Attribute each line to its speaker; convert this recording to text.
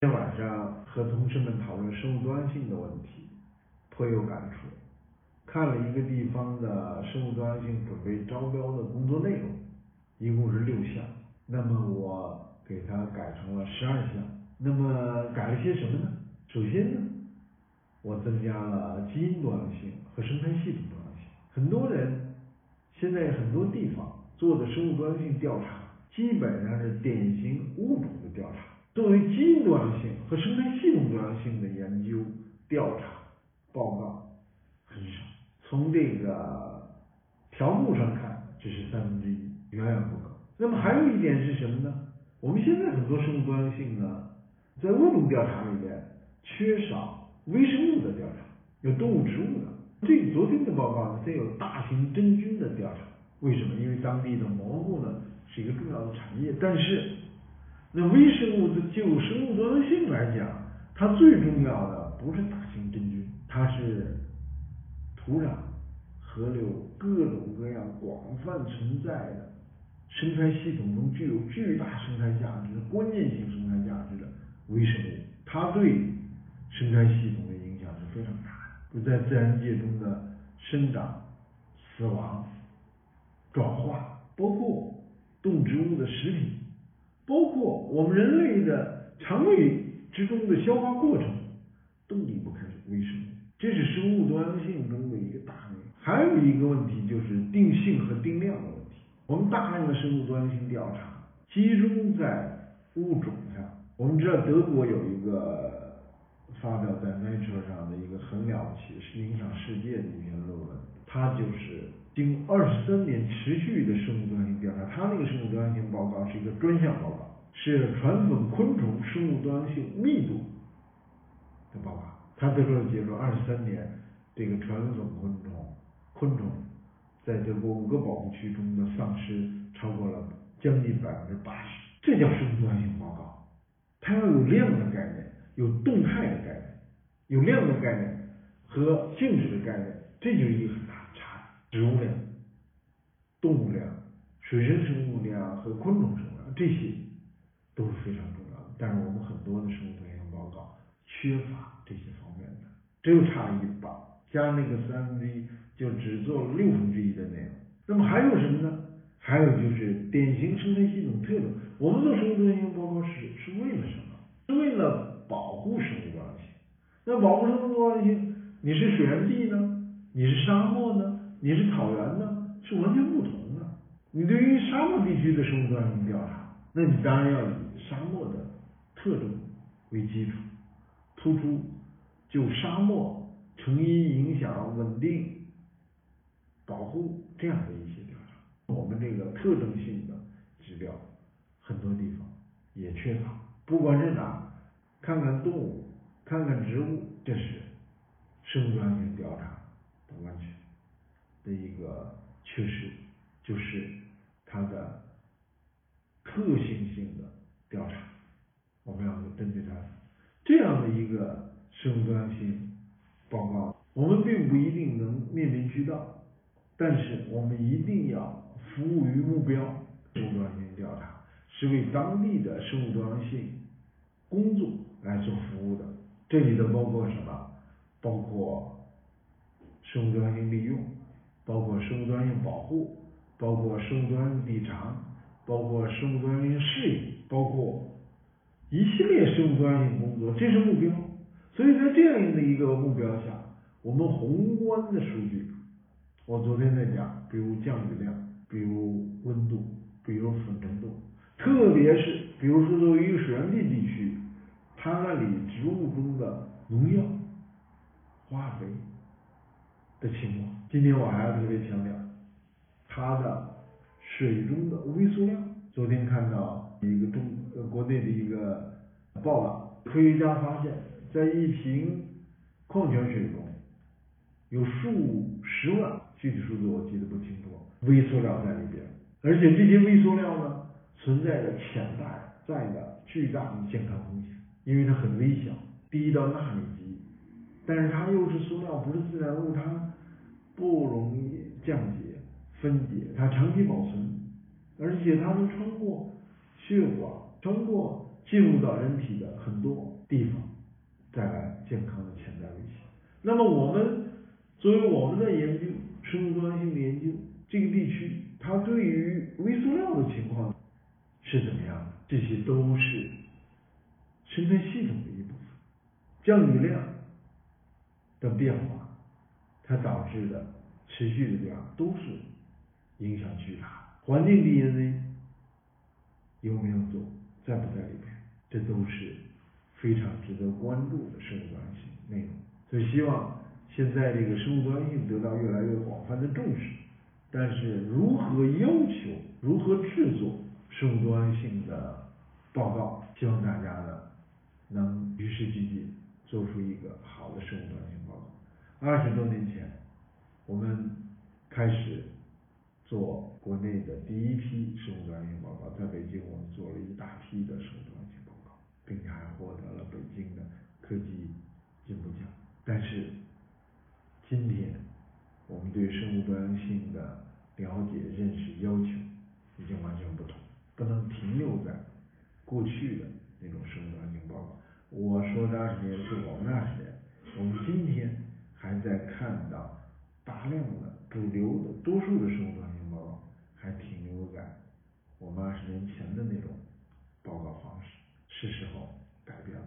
Speaker 1: 今天晚上和同事们讨论生物多样性的问题，颇有感触。看了一个地方的生物多样性准备招标的工作内容，一共是六项，那么我给它改成了十二项。那么改了些什么呢？首先呢，我增加了基因多样性和生态系统多样性。很多人现在很多地方做的生物多样性调查，基本上是典型物种的调查，作为基因多样性和生态系统多样性的研究调查报告很少。从这个条目上看，这是三分之一，远远不够。那么还有一点是什么呢？我们现在很多生物多样性呢，在物种调查里面缺少微生物的调查，有动物、植物的。这个昨天的报告呢，它有大型真菌的调查。为什么？因为当地的蘑菇呢是一个重要的产业。但是，那微生物的就生物多样性来讲，它最重要的不是大型真菌，它是土壤、河流各种各样广泛存在的生态系统中具有巨大生态价值、关键性生态价值的微生物，它对生态系统的影响是非常大的。就在自然界中的生长、死亡、转化，包括动植物的食品，包括我们人类的肠胃之中的消化过程，都离不开微生物。这是生物多样性中的一个大内容。还有一个问题就是定性和定量的问题。我们大量的生物多样性调查集中在物种上。我们知道德国有一个。发表在 Nature 上的一个很了不起、是影响世界的一篇论文，它就是经二十三年持续的生物多样性调查，它那个生物多样性报告是一个专项报告，是传粉昆虫生物多样性密度的报告。他得出的结论：二十三年，这个传粉昆虫昆虫在德国五个保护区中的丧失超过了将近百分之八十，这叫生物多样性报告。它要有量的概念。有动态的概念，有量的概念和静止的概念，这就是一个。植物量、动物量、水生生物量和昆虫生物量，这些都是非常重要的。但是我们很多的生物多样性报告缺乏这些方面的，只有差一半，加那个三分之一，就只做了六分之一的内容。那么还有什么呢？还有就是典型生态系统特征。我们做生物多样性报告是是为了什么？是为了。保护生物多样性，那保护生物多样性，你是水源地呢？你是沙漠呢？你是草原呢？是完全不同的。你对于沙漠地区的生物多样性调查，那你当然要以沙漠的特征为基础，突出就沙漠成因、影响、稳定、保护这样的一些调查。我们这个特征性的指标，很多地方也缺乏，不管是哪。看看动物，看看植物，这是生物多样性调查的完全的一个缺失，就是它的特性性的调查。我们要针对它这样的一个生物多样性报告，我们并不一定能面面俱到，但是我们一定要服务于目标。生物多样性调查是为当地的生物多样性工作。来做服务的，这里的包括什么？包括生物多样性利用，包括生物多样性保护，包括生物多样性递偿，包括生物多样性适应，包括一系列生物多样性工作，这是目标。所以在这样的一个目标下，我们宏观的数据，我昨天在讲，比如降雨量，比如温度，比如粉尘度，特别是比如说作为一个水源地地区。它那里植物中的农药、化肥的情况，今天我还要特别强调，它的水中的微塑料。昨天看到一个中国内的一个报道，科学家发现，在一瓶矿泉水中有数十万，具体数字我记得不清楚，微塑料在里边，而且这些微塑料呢，存在着潜在的巨大的健康风险。因为它很微小，低到纳米级，但是它又是塑料，不是自然物，它不容易降解、分解，它长期保存，而且它能穿过血管、穿过进入到人体的很多地方，带来健康的潜在危险。那么我们作为我们的研究，生物多样性的研究，这个地区它对于微塑料的情况是怎么样的？这些都是生态系统的一部分。降雨量的变化，它导致的持续的变化都是影响巨大。环境 DNA 有没有做，在不在里面，这都是非常值得关注的生物多样性内容。所以希望现在这个生物多样性得到越来越广泛的重视，但是如何要求，如何制作生物多样性的报告，希望大家呢能与时俱进，做出一个好的生物多样性报告。二十多年前，我们开始。做国内的第一批生物多样性报告，在北京我们做了一大批的生物多样性报告，并且还获得了北京的科技进步奖。但是今天我们对生物多样性的了解、认识、要求已经完全不同，不能停留在过去的那种生物多样性报告。我说的二十年是我们二十年，我们今天在看到大量的主流的多数的生物多样性。还停留在我们二十年前的那种报告方式，是时候改变了。